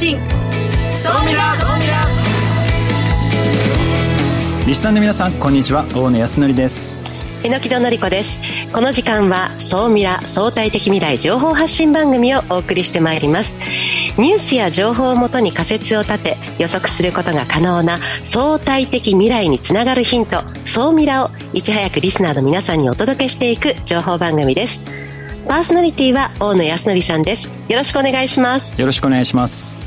信総ミラ総ミラリスナーの皆さんこんにちは。大野康則です。榎戸のり子です。この時間は総ミラ相対的未来情報発信番組をお送りしてまいります。ニュースや情報をもとに仮説を立て予測することが可能な相対的未来につながるヒント総ミラをいち早くリスナーの皆さんにお届けしていく情報番組です。パーソナリティは大野康則さんです。よろしくお願いします。よろしくお願いします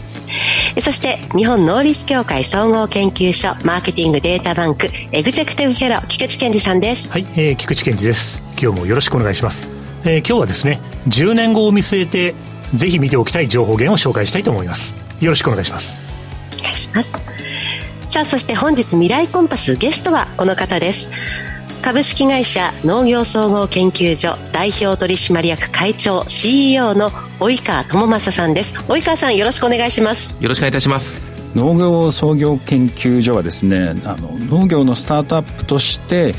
そして日本能率協会総合研究所マーケティングデータバンクエグゼクティブフェロ菊池健二さんです。はい、えー、菊池健二です。今日もよろしくお願いします、えー、今日はですね10年後を見据えてぜひ見ておきたい情報源を紹介したいと思います。よろしくお願いします。お願いします。さあそして本日未来コンパスゲストはこの方です株式会社農業総合研究所代表取締役会長 CEO の及川智正さんです。及川さんよろしくお願いします。よろしくお願いいたします。農業創業研究所はですねあの農業のスタートアップとして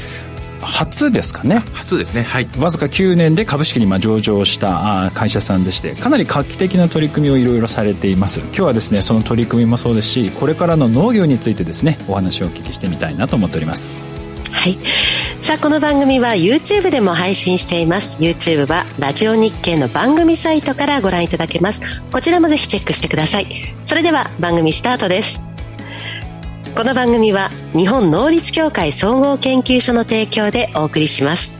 初ですかね。初ですね。はい。わずか9年で株式にま上場した会社さんでしてかなり画期的な取り組みをいろいろされています。今日はですねその取り組みもそうですしこれからの農業についてですねお話をお聞きしてみたいなと思っておりますはい。さあこの番組は YouTube でも配信しています。YouTube はラジオ日経の番組サイトからご覧いただけます。こちらもぜひチェックしてください。それでは番組スタートです。この番組は日本能率協会総合研究所の提供でお送りします。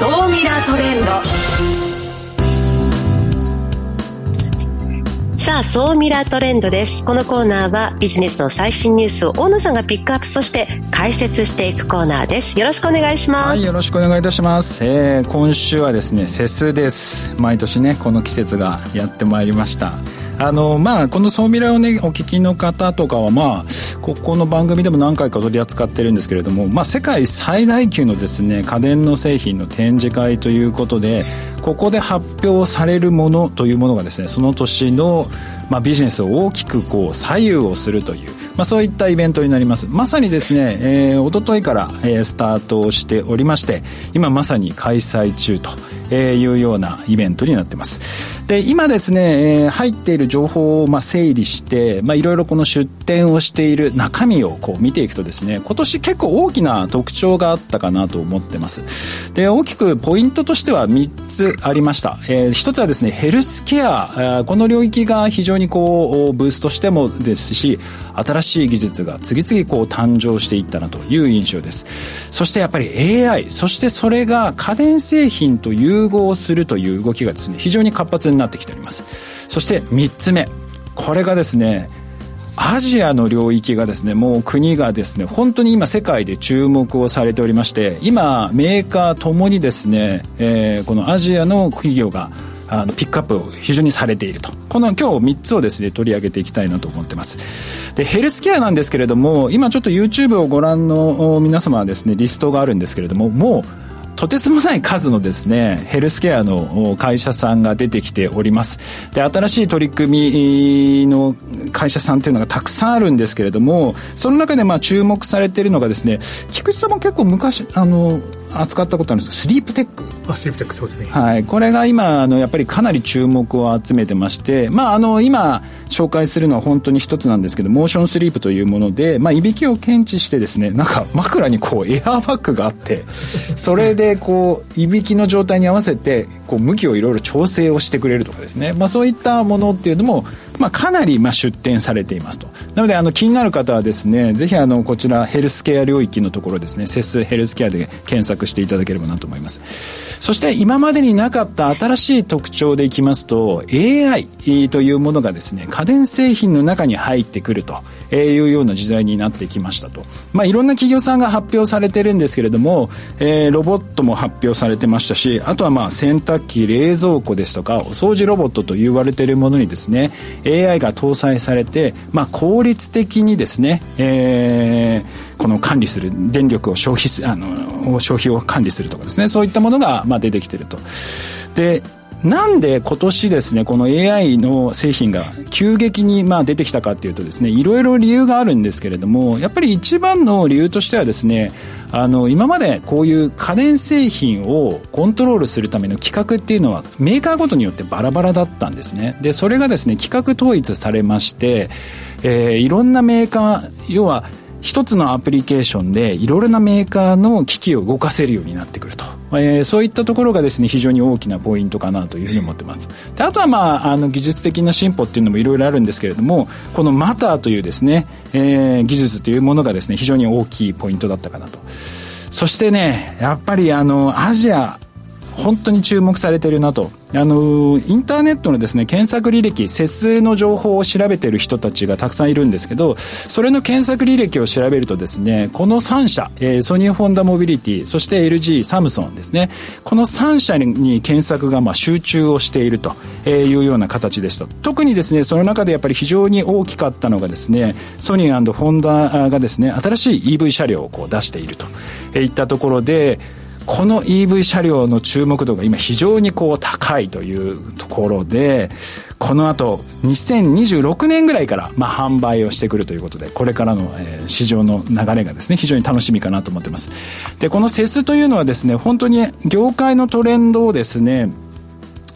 総ミラートレンド。さあ、総ミラートレンドです。このコーナーはビジネスの最新ニュースを大野さんがピックアップ、そして解説していくコーナーです。よろしくお願いします。はい、よろしくお願いいたします。えー、今週はですね、セスです。毎年ね、この季節がやってまいりました。あのまあこの総ミラーをねお聞きの方とかはまあここの番組でも何回か取り扱ってるんですけれども、まあ、世界最大級のですね家電の製品の展示会ということでここで発表されるものというものがですねその年の、まあ、ビジネスを大きくこう左右をするという、まあ、そういったイベントになります。まさにですね、えー、一昨日から、えー、スタートをしておりまして今まさに開催中というようなイベントになってます。で今ですね、えー、入っている情報をまあ整理して、まあ、いろいろこの出展をしている中身をこう見ていくとですね今年結構大きな特徴があったかなと思ってます。で大きくポイントとしては3つありました、えー、1つはですねヘルスケアこの領域が非常にこうブーストしてもですし新しい技術が次々こう誕生していったなという印象です。そしてやっぱり AI そしてそれが家電製品という融合するという動きがですね非常に活発になってきております。そして3つ目これがですねアジアの領域がですねもう国がですね本当に今世界で注目をされておりまして今メーカーともにですね、えー、このアジアの企業があのピックアップを非常にされていると。この今日3つをですね取り上げていきたいなと思ってます。でヘルスケアなんですけれども今ちょっと YouTube をご覧の皆様はですねリストがあるんですけれどももうとてつもない数のですねヘルスケアの会社さんが出てきております。で新しい取り組みの会社さんっていうのがたくさんあるんですけれどもその中でまあ注目されているのがですね菊池さんも結構昔あの扱ったことあるんですスリープテック。あスリープテックそうですね。はい。これが今あのやっぱりかなり注目を集めてましてまああの今紹介するのは本当に一つなんですけどモーションスリープというもので、まあ、いびきを検知してですねなんか枕にこうエアーバッグがあってそれでこういびきの状態に合わせてこう向きをいろいろ調整をしてくれるとかですね、まあ、そういったものっていうのもまあ、かなりまあ出展されていますと。なので、あの、気になる方はですね、ぜひあの、こちら、ヘルスケア領域のところですね、セスヘルスケアで検索していただければなと思います。そして、今までになかった新しい特徴でいきますと、AI というものがですね、家電製品の中に入ってくると。いうような時代になってきましたと。まあ、いろんな企業さんが発表されてるんですけれども、えー、ロボットも発表されてましたし、あとはまあ洗濯機、冷蔵庫ですとか、お掃除ロボットと言われているものにですね、AI が搭載されて、まあ、効率的にですね、えー、この管理する電力を消費すあの消費を管理するとかですねそういったものがまあ出てきてるとでなんで今年ですねこの AI の製品が急激にまあ出てきたかっていうとですねいろいろ理由があるんですけれどもやっぱり一番の理由としてはですねあの今までこういう家電製品をコントロールするための規格っていうのはメーカーごとによってバラバラだったんですね。でそれがですね規格統一されまして、えー、いろんなメーカー要は一つのアプリケーションでいろいろなメーカーの機器を動かせるようになってくると、えー、そういったところがですね非常に大きなポイントかなというふうに思ってます。であとはまああの技術的な進歩っていうのもいろいろあるんですけれどもこのマターというですね、えー、技術というものがですね非常に大きいポイントだったかなと。そしてねやっぱりあのアジア本当に注目されてるなと。あのインターネットのですね検索履歴節数の情報を調べてる人たちがたくさんいるんですけどそれの検索履歴を調べるとですねこの3社、えー、ソニー・ホンダモビリティそして LG サムソンですね。この3社に検索がまあ集中をしているというような形でした特にですねその中でやっぱり非常に大きかったのがですねソニーホンダがですね新しい EV 車両をこう出しているといったところでこの EV 車両の注目度が今非常にこう高いというところでこの後2026年ぐらいからまあ販売をしてくるということでこれからの市場の流れがですね非常に楽しみかなと思ってます。でこのセスというのはですね本当に業界のトレンドをですね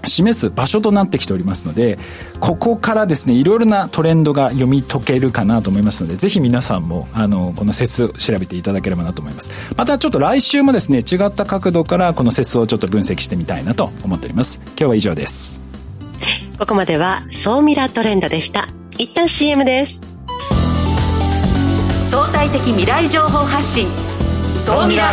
示す場所となってきておりますのでここからですねいろいろなトレンドが読み解けるかなと思いますのでぜひ皆さんもあのこの節調べていただければなと思います。またちょっと来週もですね違った角度からこの節をちょっと分析してみたいなと思っております。今日は以上です。ここまでは総ミラトレンドでした。一旦 CM です。相対的未来情報発信。総ミラ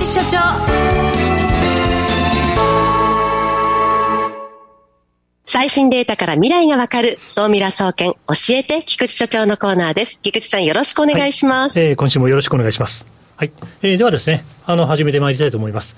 て菊池所長最新データから未来がわかる、総ミラ総研、教えて、菊池所長のコーナーです。菊池さん、よろしくお願いします。はい、えー、今週もよろしくお願いします。はい。えー、ではですね、あの、始めてまいりたいと思います。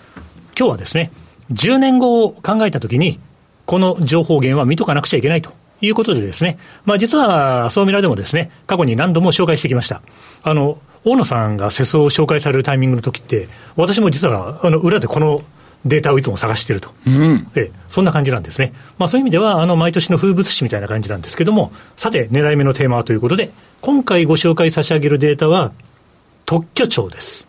今日はですね、10年後を考えたときに、この情報源は見とかなくちゃいけないということでですね、まあ実は、総ミラでもですね、過去に何度も紹介してきました。あの、大野さんが世相を紹介されるタイミングの時って、私も実はあの裏でこのデータをいつも探していると、うん、えそんな感じなんですね。まあ、そういう意味では、あの毎年の風物詩みたいな感じなんですけども、さて、狙い目のテーマはということで、今回ご紹介差し上げるデータは、特許庁です。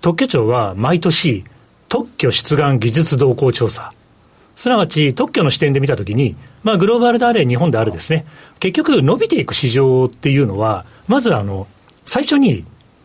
特許庁は毎年、特許出願技術動向調査。すなわち、特許の視点で見たときに、まあ、グローバルであれ、日本であるですね、結局、伸びていく市場っていうのは、まずあの、最初に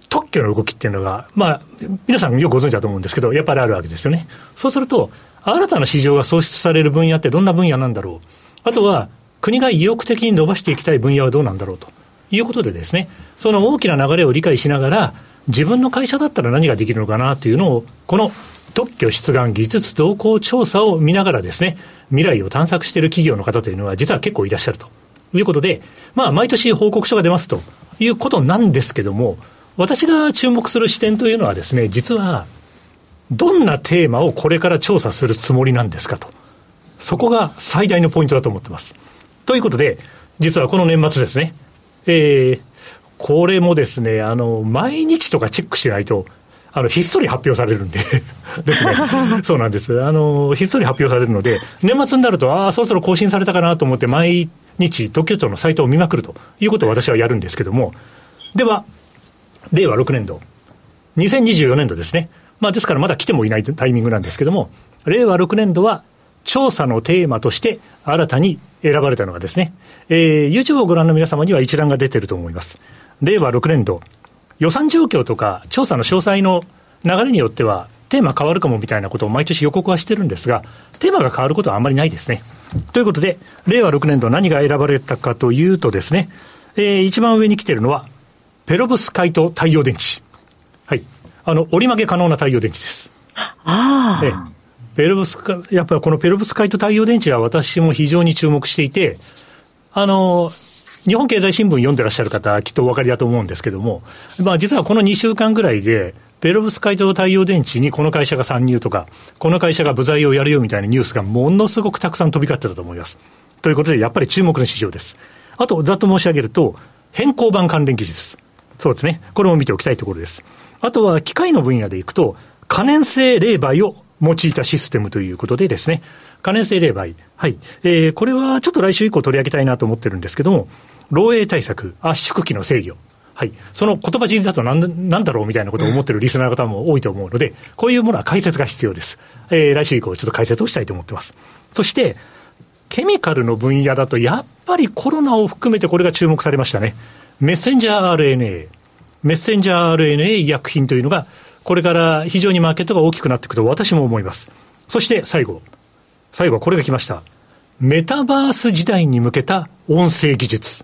特許の動きっていうのが、まあ、皆さんよくご存知だと思うんですけど、やっぱりあるわけですよね。そうすると、新たな市場が創出される分野ってどんな分野なんだろう。あとは、国が意欲的に伸ばしていきたい分野はどうなんだろうということでですね、その大きな流れを理解しながら、自分の会社だったら何ができるのかなというのを、この特許出願技術動向調査を見ながらですね、未来を探索している企業の方というのは実は結構いらっしゃるということで、まあ、毎年報告書が出ますということなんですけども、私が注目する視点というのはですね、実は、どんなテーマをこれから調査するつもりなんですかと。そこが最大のポイントだと思ってます。ということで、実はこの年末ですね、えー、これもですね、あの、毎日とかチェックしないと、あの、ひっそり発表されるんで ですね。そうなんです。あの、ひっそり発表されるので、年末になると、ああ、そろそろ更新されたかなと思って、毎日、特許庁のサイトを見まくるということを私はやるんですけども、では、令和6年度、2024年度ですね。まあ、ですからまだ来てもいないタイミングなんですけども、令和6年度は、調査のテーマとして新たに選ばれたのがですね、えー、YouTube をご覧の皆様には一覧が出てると思います。令和6年度、予算状況とか調査の詳細の流れによっては、テーマ変わるかもみたいなことを毎年予告はしてるんですが、テーマが変わることはあんまりないですね。ということで、令和6年度何が選ばれたかというとですね、えー、一番上に来てるのは、ペロブスカイト太陽電池。はい。あの、折り曲げ可能な太陽電池です。ああ。えペロブスカ、やっぱりこのペロブスカイト太陽電池は私も非常に注目していて、あの、日本経済新聞読んでらっしゃる方、きっとお分かりだと思うんですけども、まあ実はこの2週間ぐらいで、ペロブスカイト太陽電池にこの会社が参入とか、この会社が部材をやるよみたいなニュースがものすごくたくさん飛び交ってたと思います。ということで、やっぱり注目の市場です。あと、ざっと申し上げると、変更版関連技術。そうですね。これも見ておきたいところです。あとは、機械の分野でいくと、可燃性冷媒を用いたシステムということでですね、可燃性冷媒。はい。えー、これはちょっと来週以降取り上げたいなと思ってるんですけども、漏洩対策、圧縮機の制御。はい。その言葉尻だとなんなんだろうみたいなことを思ってるリスナーの方も多いと思うので、こういうものは解説が必要です。えー、来週以降ちょっと解説をしたいと思ってます。そして、ケミカルの分野だと、やっぱりコロナを含めてこれが注目されましたね。メッセンジャー RNA。メッセンジャー RNA 医薬品というのが、これから非常にマーケットが大きくなっていくと私も思います。そして最後。最後はこれが来ました。メタバース時代に向けた音声技術。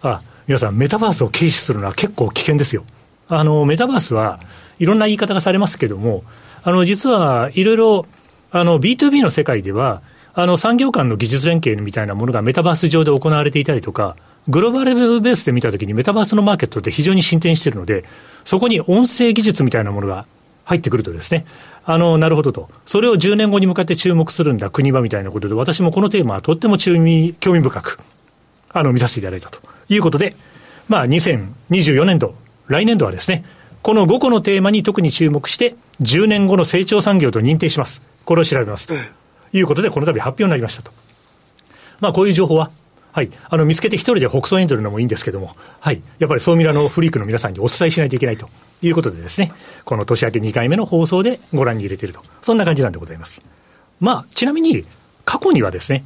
あ、皆さん、メタバースを軽視するのは結構危険ですよ。あの、メタバースはいろんな言い方がされますけども、あの、実はいろいろ、あの、B2B の世界では、あの、産業間の技術連携みたいなものがメタバース上で行われていたりとか、グローバルベースで見たときにメタバースのマーケットって非常に進展しているので、そこに音声技術みたいなものが入ってくるとですね、あの、なるほどと。それを10年後に向かって注目するんだ、国はみたいなことで、私もこのテーマはとっても注味、興味深く、あの、見させていただいたということで、まあ、2024年度、来年度はですね、この5個のテーマに特に注目して、10年後の成長産業と認定します。これを調べますと。いうことで、この度発表になりましたと。まあ、こういう情報は、はい、あの見つけて一人で北総に取るのもいいんですけども、はい、やっぱり総ミラのフリークの皆さんにお伝えしないといけないということでですね、この年明け2回目の放送でご覧に入れていると、そんな感じなんでございます。まあ、ちなみに、過去にはですね、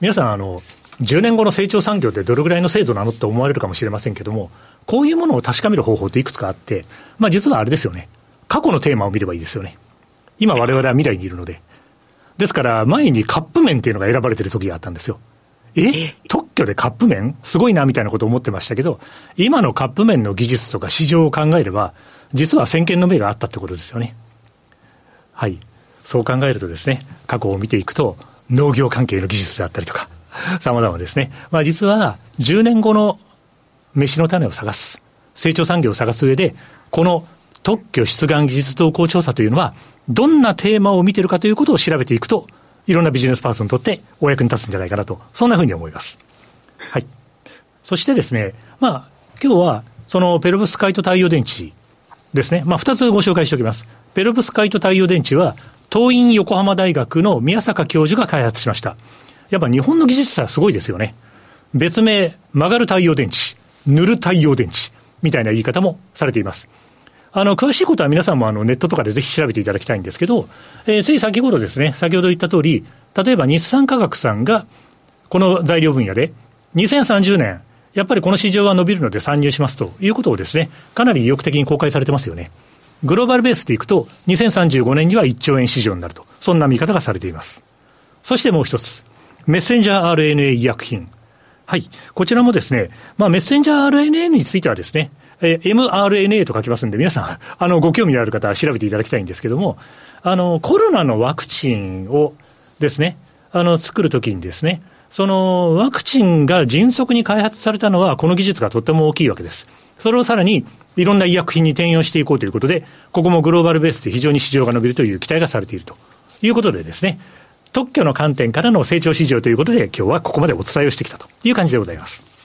皆さん、あの、10年後の成長産業ってどれぐらいの制度なのって思われるかもしれませんけども、こういうものを確かめる方法っていくつかあって、まあ実はあれですよね。過去のテーマを見ればいいですよね。今我々は未来にいるので。ですから前にカップ麺っていうのが選ばれてる時があったんですよ。え？特許でカップ麺？すごいなみたいなことを思ってましたけど、今のカップ麺の技術とか市場を考えれば、実は先見の目があったってことですよね。はい。そう考えるとですね、過去を見ていくと、農業関係の技術であったりとか、様々ですね。まあ実は、10年後の飯の種を探す、成長産業を探す上で、この特許出願技術動向調査というのは、どんなテーマを見てるかということを調べていくと、いろんなビジネスパーソンにとってお役に立つんじゃないかなと、そんなふうに思います。はい。そしてですね、まあ、今日は、そのペロブスカイト太陽電池ですね。まあ、二つご紹介しておきます。ペロブスカイト太陽電池は、東院横浜大学の宮坂教授が開発しました。やっぱ日本の技術者すごいですよね。別名、曲がる太陽電池、塗る太陽電池、みたいな言い方もされています。あの、詳しいことは皆さんもあのネットとかでぜひ調べていただきたいんですけど、えー、つい先頃ですね、先ほど言った通り、例えば日産化学さんが、この材料分野で、2030年、やっぱりこの市場は伸びるので参入しますということをですね、かなり意欲的に公開されてますよね。グローバルベースでいくと、2035年には1兆円市場になると、そんな見方がされています。そしてもう一つ、メッセンジャー RNA 医薬品。はい。こちらもですね、まあ、メッセンジャー RNA についてはですね、えー、mRNA と書きますんで、皆さん、あの、ご興味のある方は調べていただきたいんですけども、あの、コロナのワクチンをですね、あの、作るときにですね、そのワクチンが迅速に開発されたのは、この技術がとっても大きいわけです。それをさらに、いろんな医薬品に転用していこうということで、ここもグローバルベースで非常に市場が伸びるという期待がされているということでですね、特許の観点からの成長市場ということで、今日はここまでお伝えをしてきたという感じでございます。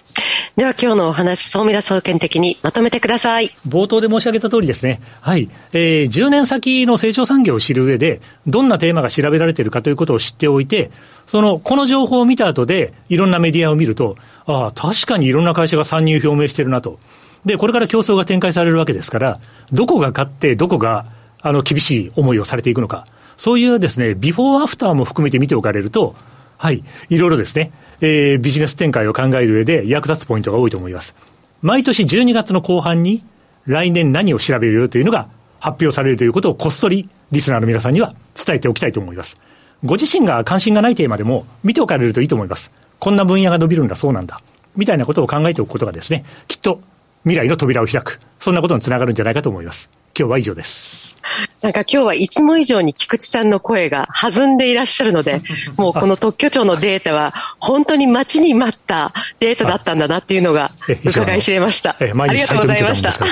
では今日のお話、総ミラ総研的にまとめてください。冒頭で申し上げた通りですね。はい。えー、10年先の成長産業を知る上で、どんなテーマが調べられているかということを知っておいて、その、この情報を見た後で、いろんなメディアを見ると、ああ、確かにいろんな会社が参入表明してるなと。で、これから競争が展開されるわけですから、どこが勝って、どこが、あの、厳しい思いをされていくのか。そういうですね、ビフォーアフターも含めて見ておかれると、はい、いろいろですね、えー、ビジネス展開を考える上で役立つポイントが多いと思います。毎年12月の後半に来年何を調べるよというのが発表されるということをこっそりリスナーの皆さんには伝えておきたいと思います。ご自身が関心がないテーマでも見ておかれるといいと思います。こんな分野が伸びるんだ、そうなんだ。みたいなことを考えておくことがですね、きっと未来の扉を開く、そんなことにつながるんじゃないかと思います。今日は以上です。なんか今日はいつも以上に菊池さんの声が弾んでいらっしゃるので、もうこの特許庁のデータは本当に待ちに待ったデータだったんだなっていうのが伺い知れました。ありがとうございました。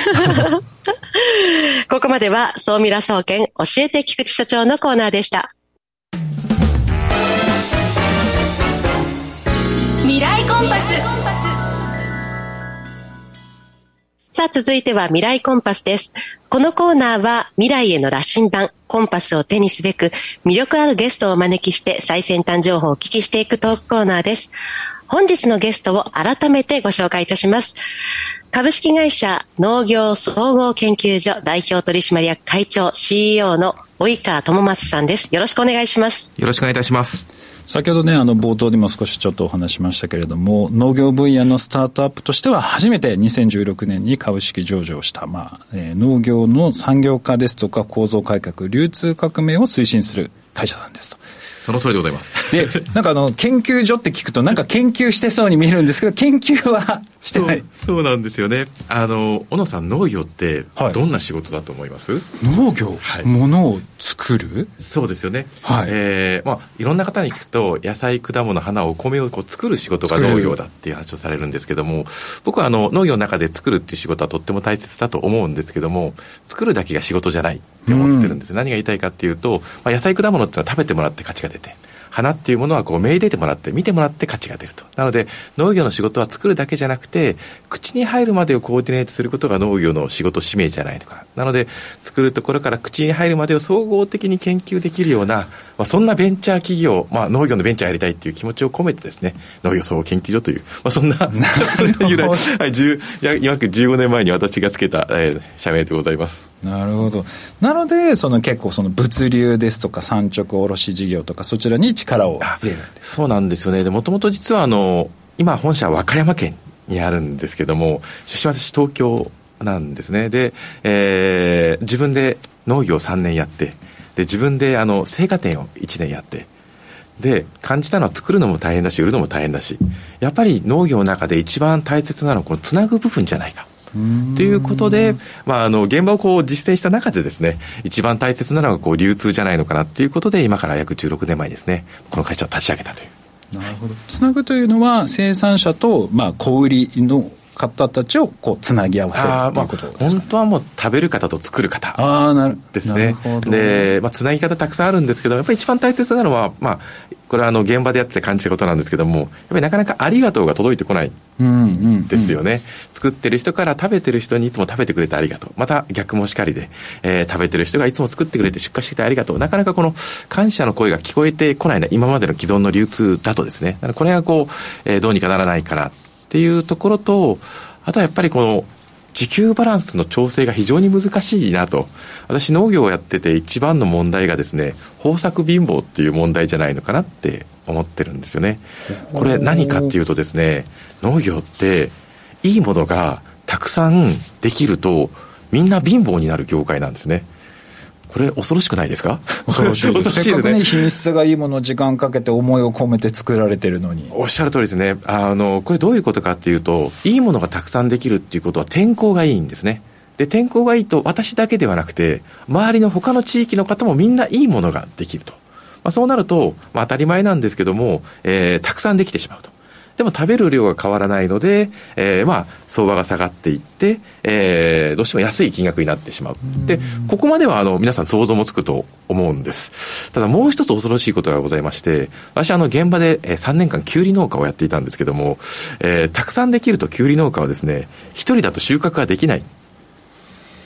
ここまでは総ミラ総研教えて菊池所長のコーナーでした。未来コンパス。さあ、続いては未来コンパスです。このコーナーは未来への羅針盤、コンパスを手にすべく魅力あるゲストをお招きして最先端情報をお聞きしていくトークコーナーです。本日のゲストを改めてご紹介いたします。株式会社農業総合研究所代表取締役会長 CEO の及川智正さんです。よろしくお願いします。よろしくお願いいたします。先ほどね、あの、冒頭でも少しちょっとお話しましたけれども、農業分野のスタートアップとしては初めて2016年に株式上場した、まあ、えー、農業の産業化ですとか構造改革、流通革命を推進する会社なんですと。その通りでございます。で、なんかあの、研究所って聞くと、なんか研究してそうに見えるんですけど、研究はしてないそうなんですよね。あの、小野さん、農業って、どんな仕事だと思います、はい、農業、はい、物を作る？そうですよね。はい。えー、まあ、いろんな方に聞くと、野菜、果物、花、お米をこう作る仕事が農業だっていう話をされるんですけども、僕はあの、農業の中で作るっていう仕事はとっても大切だと思うんですけども、作るだけが仕事じゃないって思ってるんです。うん、何が言いたいかっていうと、まあ、野菜、果物っていうのは食べてもらって価値が出て、花っていうものはこう、めいでてもらって、見てもらって価値が出ると。なので、農業の仕事は作るだけじゃなくて、口に入るまでをコーディネートすることが農業の仕事使命じゃないのかな。ので、作るところから口に入るまでを総合的に研究できるような、まあ、そんなベンチャー企業、まあ、農業のベンチャーやりたいっていう気持ちを込めてですね、農業総合研究所という、まあ、そんな、そんな由来、はい、約15年前に私がつけた、えー、社名でございます。なるほど。なので、その結構その物流ですとか産直卸事業とかそちらに力を入れるそうなんですよね。で、もともと実はあの、今本社は和歌山県にあるんですけども、出身は私東京なんですね。で、えー、自分で農業3年やって、で、自分であの、青果店を1年やって、で、感じたのは作るのも大変だし、売るのも大変だし、やっぱり農業の中で一番大切なのはこのつなぐ部分じゃないか。ということで、まあ、あの、現場をこう実践した中でですね、一番大切なのがこう流通じゃないのかなっていうことで、今から約16年前ですね、この会社を立ち上げたという。なるほど。つなぐというのは、生産者と、まあ、小売りの方たちをこうつなぎ合わせるということですか、ね、本当はもう食べる方と作る方ですね。で、まあ、つなぎ方たくさんあるんですけど、やっぱり一番大切なのは、まあ、これはあの現場でやって感じたことなんですけども、やっぱりなかなかありがとうが届いてこないですよね、うんうんうん。作ってる人から食べてる人にいつも食べてくれてありがとう。また逆もしかりで、えー、食べてる人がいつも作ってくれて出荷しててありがとう。なかなかこの感謝の声が聞こえてこないな、今までの既存の流通だとですね。これがこう、えー、どうにかならないかなっていうところと、あとはやっぱりこの時給バランスの調整が非常に難しいなと。私農業をやってて一番の問題がですね、豊作貧乏っていう問題じゃないのかなって思ってるんですよね。これ何かっていうとですね、農業っていいものがたくさんできるとみんな貧乏になる業界なんですね。これ恐ろしくないですか？恐ろしいです。せっかくね、品質がいいものを時間かけて思いを込めて作られてるのに。おっしゃる通りですね。あの、これどういうことかっていうと、いいものがたくさんできるっていうことは天候がいいんですね。で、天候がいいと私だけではなくて、周りの他の地域の方もみんないいものができると。まあ、そうなると、まあ、当たり前なんですけども、えー、たくさんできてしまうと。でも食べる量が変わらないので、えー、まあ、相場が下がっていって、えー、どうしても安い金額になってしまう。で、ここまでは、あの、皆さん想像もつくと思うんです。ただ、もう一つ恐ろしいことがございまして、私、あの、現場で3年間、きゅうり農家をやっていたんですけども、えー、たくさんできるときゅうり農家はですね、一人だと収穫ができない。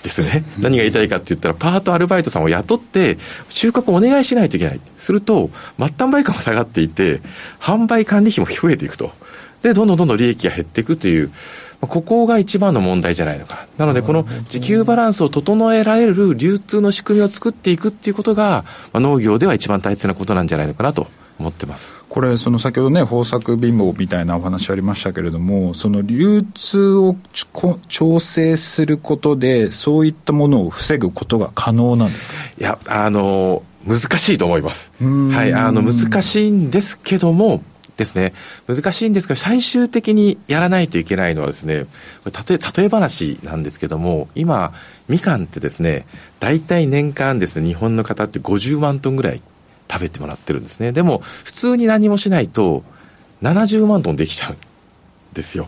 ですね。何が言いたいかって言ったら、パートアルバイトさんを雇って、収穫をお願いしないといけない。すると、末端売価も下がっていて、販売管理費も増えていくと。で、どんどんどんどん利益が減っていくという、ここが一番の問題じゃないのか。なので、この時給バランスを整えられる流通の仕組みを作っていくっていうことが、まあ、農業では一番大切なことなんじゃないのかなと思ってます。これその先ほどね豊作貧乏みたいなお話ありましたけれどもその流通を調整することでそういったものを防ぐことが可能なんですか？いやあの難しいと思います。はいあの難しいんですけどもですね、難しいんですが、最終的にやらないといけないのはですね、例え、例え話なんですけども、今、みかんってですね、大体年間ですね、日本の方って50万トンぐらい食べてもらってるんですね。でも、普通に何もしないと、70万トンできちゃうんですよ。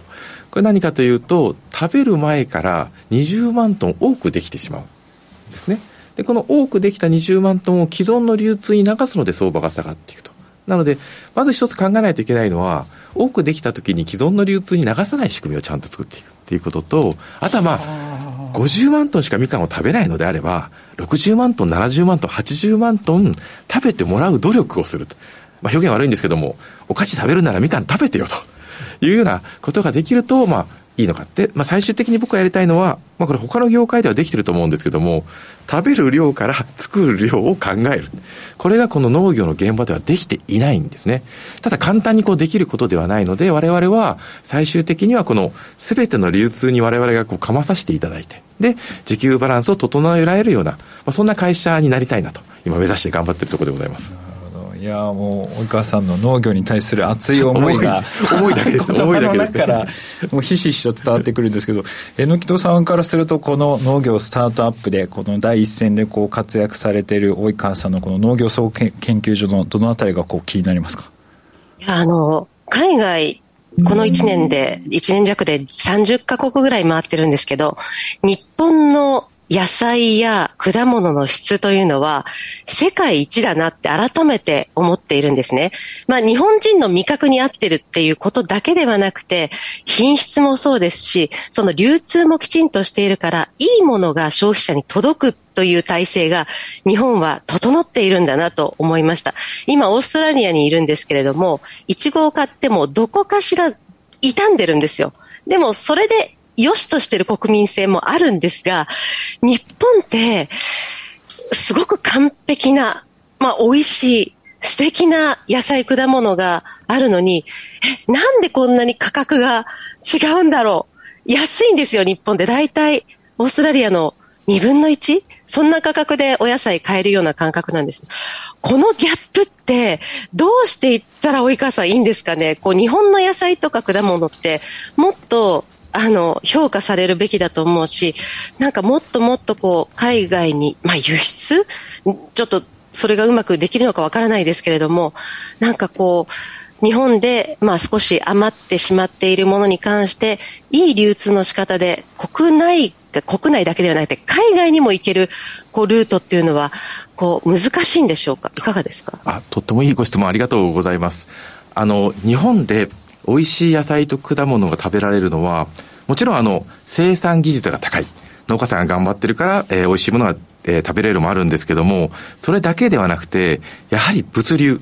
これ何かというと、食べる前から20万トン多くできてしまうんですね。で、この多くできた20万トンを既存の流通に流すので相場が下がっていくと。なので、まず一つ考えないといけないのは、多くできたときに既存の流通に流さない仕組みをちゃんと作っていくっていうことと、あとはまあ、50万トンしかみかんを食べないのであれば、60万トン、70万トン、80万トン食べてもらう努力をすると。まあ、表現悪いんですけども、お菓子食べるならみかん食べてよというようなことができると、まあ、いいのかって、まあ、最終的に僕がやりたいのは、まあ、これ他の業界ではできてると思うんですけども、食べる量から作る量を考える。これがこの農業の現場ではできていないんですね。ただ簡単にこうできることではないので、我々は最終的にはこの全ての流通に我々がこうかまさせていただいて、で、需給バランスを整えられるような、まあ、そんな会社になりたいなと、今目指して頑張ってるところでございます。いやもう及川さんの農業に対する熱い思いが 思いだけです。思いだけです。からもうひしひしと伝わってくるんですけど榎戸さんからするとこの農業スタートアップでこの第一線でこう活躍されている及川さんのこの農業総研究所のどのあたりがこう気になりますか？いやあの海外この1年で、1年弱で30カ国ぐらい回ってるんですけど、日本の野菜や果物の質というのは世界一だなって改めて思っているんですね。まあ日本人の味覚に合ってるっていうことだけではなくて品質もそうですし、その流通もきちんとしているからいいものが消費者に届くという体制が日本は整っているんだなと思いました。今オーストラリアにいるんですけれども、いちごを買ってもどこかしら傷んでるんですよ。でもそれで良しとしてる国民性もあるんですが、日本って、すごく完璧な、まあ、美味しい、素敵な野菜、果物があるのに、え、なんでこんなに価格が違うんだろう？安いんですよ、日本で。だいたい、オーストラリアの2分の 1? そんな価格でお野菜買えるような感覚なんです。このギャップって、どうしていったら及川さんいいんですかね？こう、日本の野菜とか果物って、もっとあの、評価されるべきだと思うし、なんかもっともっとこう、海外に、まあ輸出？ちょっとそれがうまくできるのかわからないですけれども、なんかこう、日本で、まあ少し余ってしまっているものに関して、いい流通の仕方で、国内、国内だけではなくて、海外にも行ける、こう、ルートっていうのは、こう、難しいんでしょうか？いかがですか？あ、とってもいいご質問ありがとうございます。あの、日本で美味しい野菜と果物が食べられるのは、もちろんあの、生産技術が高い。農家さんが頑張ってるから、えー、美味しいものが、えー、食べれるもあるんですけども、それだけではなくて、やはり物流。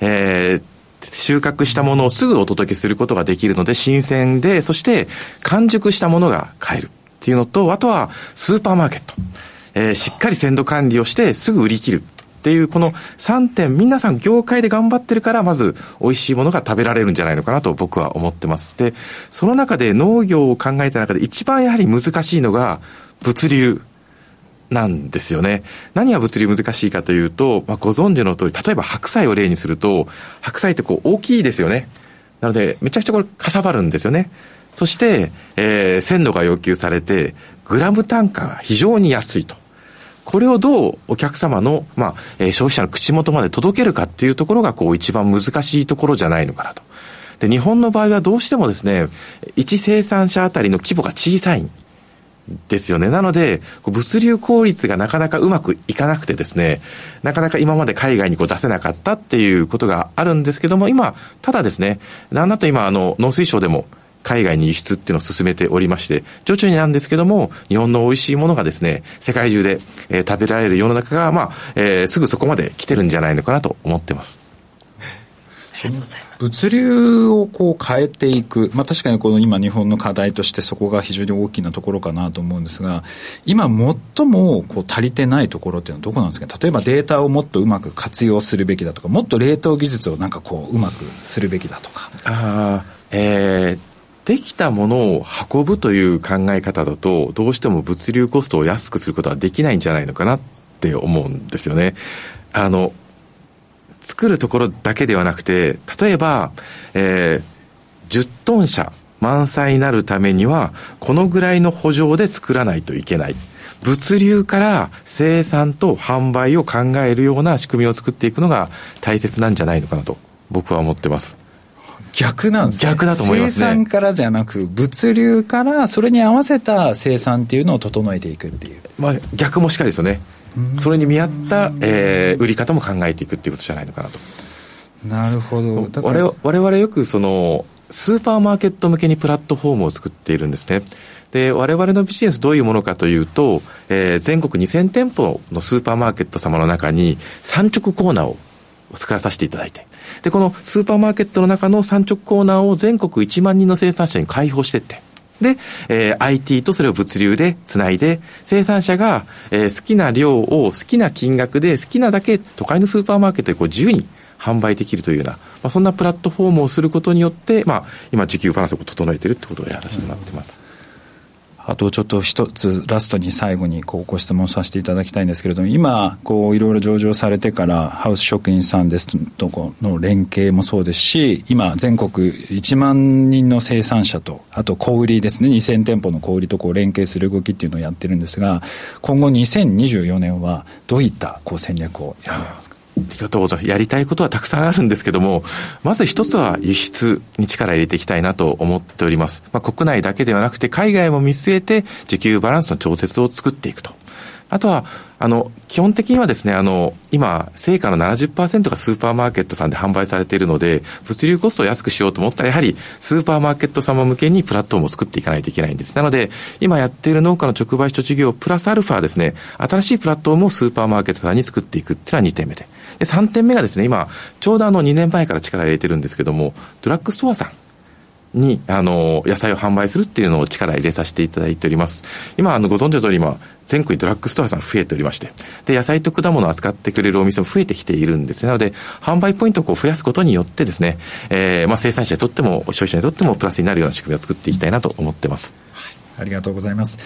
えー収穫したものをすぐお届けすることができるので新鮮で、そして完熟したものが買えるっていうのと、あとはスーパーマーケット。えー、しっかり鮮度管理をしてすぐ売り切る。っていうこの3点、皆さん業界で頑張ってるから、まず美味しいものが食べられるんじゃないのかなと僕は思ってます。で、その中で農業を考えた中で一番やはり難しいのが物流。なんですよね。何が物流難しいかというと、まあ、ご存知の通り、例えば白菜を例にすると、白菜ってこう大きいですよね。なので、めちゃくちゃこれかさばるんですよね。そして、えー、鮮度が要求されて、グラム単価が非常に安いと。これをどうお客様の、まあ、えー、消費者の口元まで届けるかっていうところが、こう、一番難しいところじゃないのかなと。で、日本の場合はどうしてもですね、一生産者あたりの規模が小さいんですよね。なので、物流効率がなかなかうまくいかなくてですね、なかなか今まで海外にこう出せなかったっていうことがあるんですけども、今、ただですね、なんだと今、あの、農水省でも、海外に輸出っていうのを進めておりまして、徐々になんですけども、日本の美味しいものがですね、世界中で、えー、食べられる世の中が、まあ、えー、すぐそこまで来てるんじゃないのかなと思ってます。物流をこう変えていく、まあ、確かにこの今日本の課題としてそこが非常に大きなところかなと思うんですが今最もこう足りてないところっていうのはどこなんですか？例えばデータをもっとうまく活用するべきだとかもっと冷凍技術をなんかこううまくするべきだとか。あえーできたものを運ぶという考え方だと、どうしても物流コストを安くすることはできないんじゃないのかなって思うんですよね。あの、作るところだけではなくて、例えば、えー、10トン車満載になるためには、このぐらいの補助で作らないといけない。物流から生産と販売を考えるような仕組みを作っていくのが大切なんじゃないのかなと僕は思ってます。逆なんですね。逆だと思いますね。生産からじゃなく、物流からそれに合わせた生産っていうのを整えていくっていう。まあ、逆もしかりですよね。それに見合った、えー、売り方も考えていくっていうことじゃないのかなと。なるほど。我我々よくその、スーパーマーケット向けにプラットフォームを作っているんですね。で、我々のビジネスどういうものかというと、えー、全国2000店舗のスーパーマーケット様の中に産直コーナーを作らさせていただいて、で、このスーパーマーケットの中の産直コーナーを全国1万人の生産者に開放していって、で、えー、IT とそれを物流でつないで、生産者が、えー、好きな量を好きな金額で好きなだけ都会のスーパーマーケットでこう自由に販売できるというような、まあ、そんなプラットフォームをすることによって、まあ、今、需給バランスを整えているということをやらせてもらってます。あとちょっと一つラストに最後にこうご質問させていただきたいんですけれども今こういろいろ上場されてからハウス職員さんですとこの連携もそうですし今全国1万人の生産者とあと小売りですね2000店舗の小売りとこう連携する動きっていうのをやってるんですが今後2024年はどういったこう戦略をやるんですか？りがとうございます。やりたいことはたくさんあるんですけども、まず一つは輸出に力入れていきたいなと思っております。まあ、国内だけではなくて海外も見据えて時給バランスの調節を作っていくと。あとは、あの、基本的にはですね、あの、今、成果の70%がスーパーマーケットさんで販売されているので、物流コストを安くしようと思ったら、やはりスーパーマーケット様向けにプラットフォームを作っていかないといけないんです。なので、今やっている農家の直売所事業プラスアルファですね、新しいプラットフォームをスーパーマーケットさんに作っていくっていうのは2点目で。で、3点目がですね、今、ちょうどあの2年前から力を入れてるんですけども、ドラッグストアさん。に、あの、野菜を販売するっていうのを力入れさせていただいております。今、あの、ご存知の通り、今、全国にドラッグストアさん増えておりまして、で、野菜と果物を扱ってくれるお店も増えてきているんです。なので、販売ポイントをこう増やすことによってですね、えー、まあ、生産者にとっても、消費者にとってもプラスになるような仕組みを作っていきたいなと思ってます。ありがとうございます。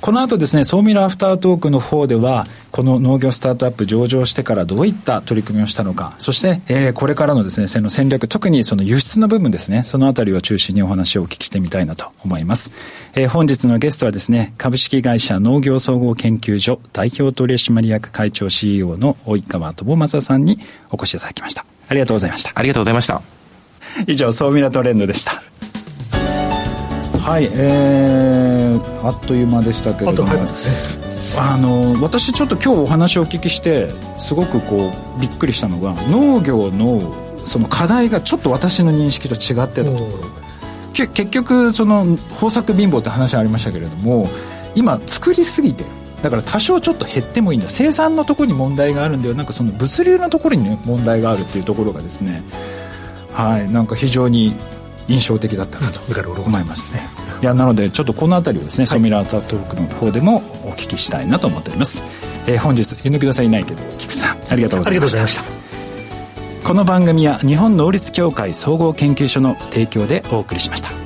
この後ですね、ソーミラアフタートークの方では、この農業スタートアップ上場してからどういった取り組みをしたのか、そして、えー、これからのですね、その戦略、特にその輸出の部分ですね、そのあたりを中心にお話をお聞きしてみたいなと思います。えー、本日のゲストはですね、株式会社農業総合研究所代表取締役会長 CEO の及川智正さんにお越しいただきました。ありがとうございました。ありがとうございました。以上、ソーミラトレンドでした。はい、えー、あっという間でしたけれども、あの私ちょっと今日お話をお聞きしてすごくこうびっくりしたのが農業のその課題がちょっと私の認識と違ってたところ結局その豊作貧乏って話ありましたけれども今作りすぎてだから多少ちょっと減ってもいいんだ。生産のところに問題があるんではなくその物流のところに、ね、問題があるっていうところがですねはいなんか非常に印象的だったなと思いますね。いやなのでちょっとこの辺りをですね、はい、ソミラータトークの方でもお聞きしたいなと思っております、えー、本日ゆぬきださんいないけど菊さんありがとうございました。この番組は日本能率協会総合研究所の提供でお送りしました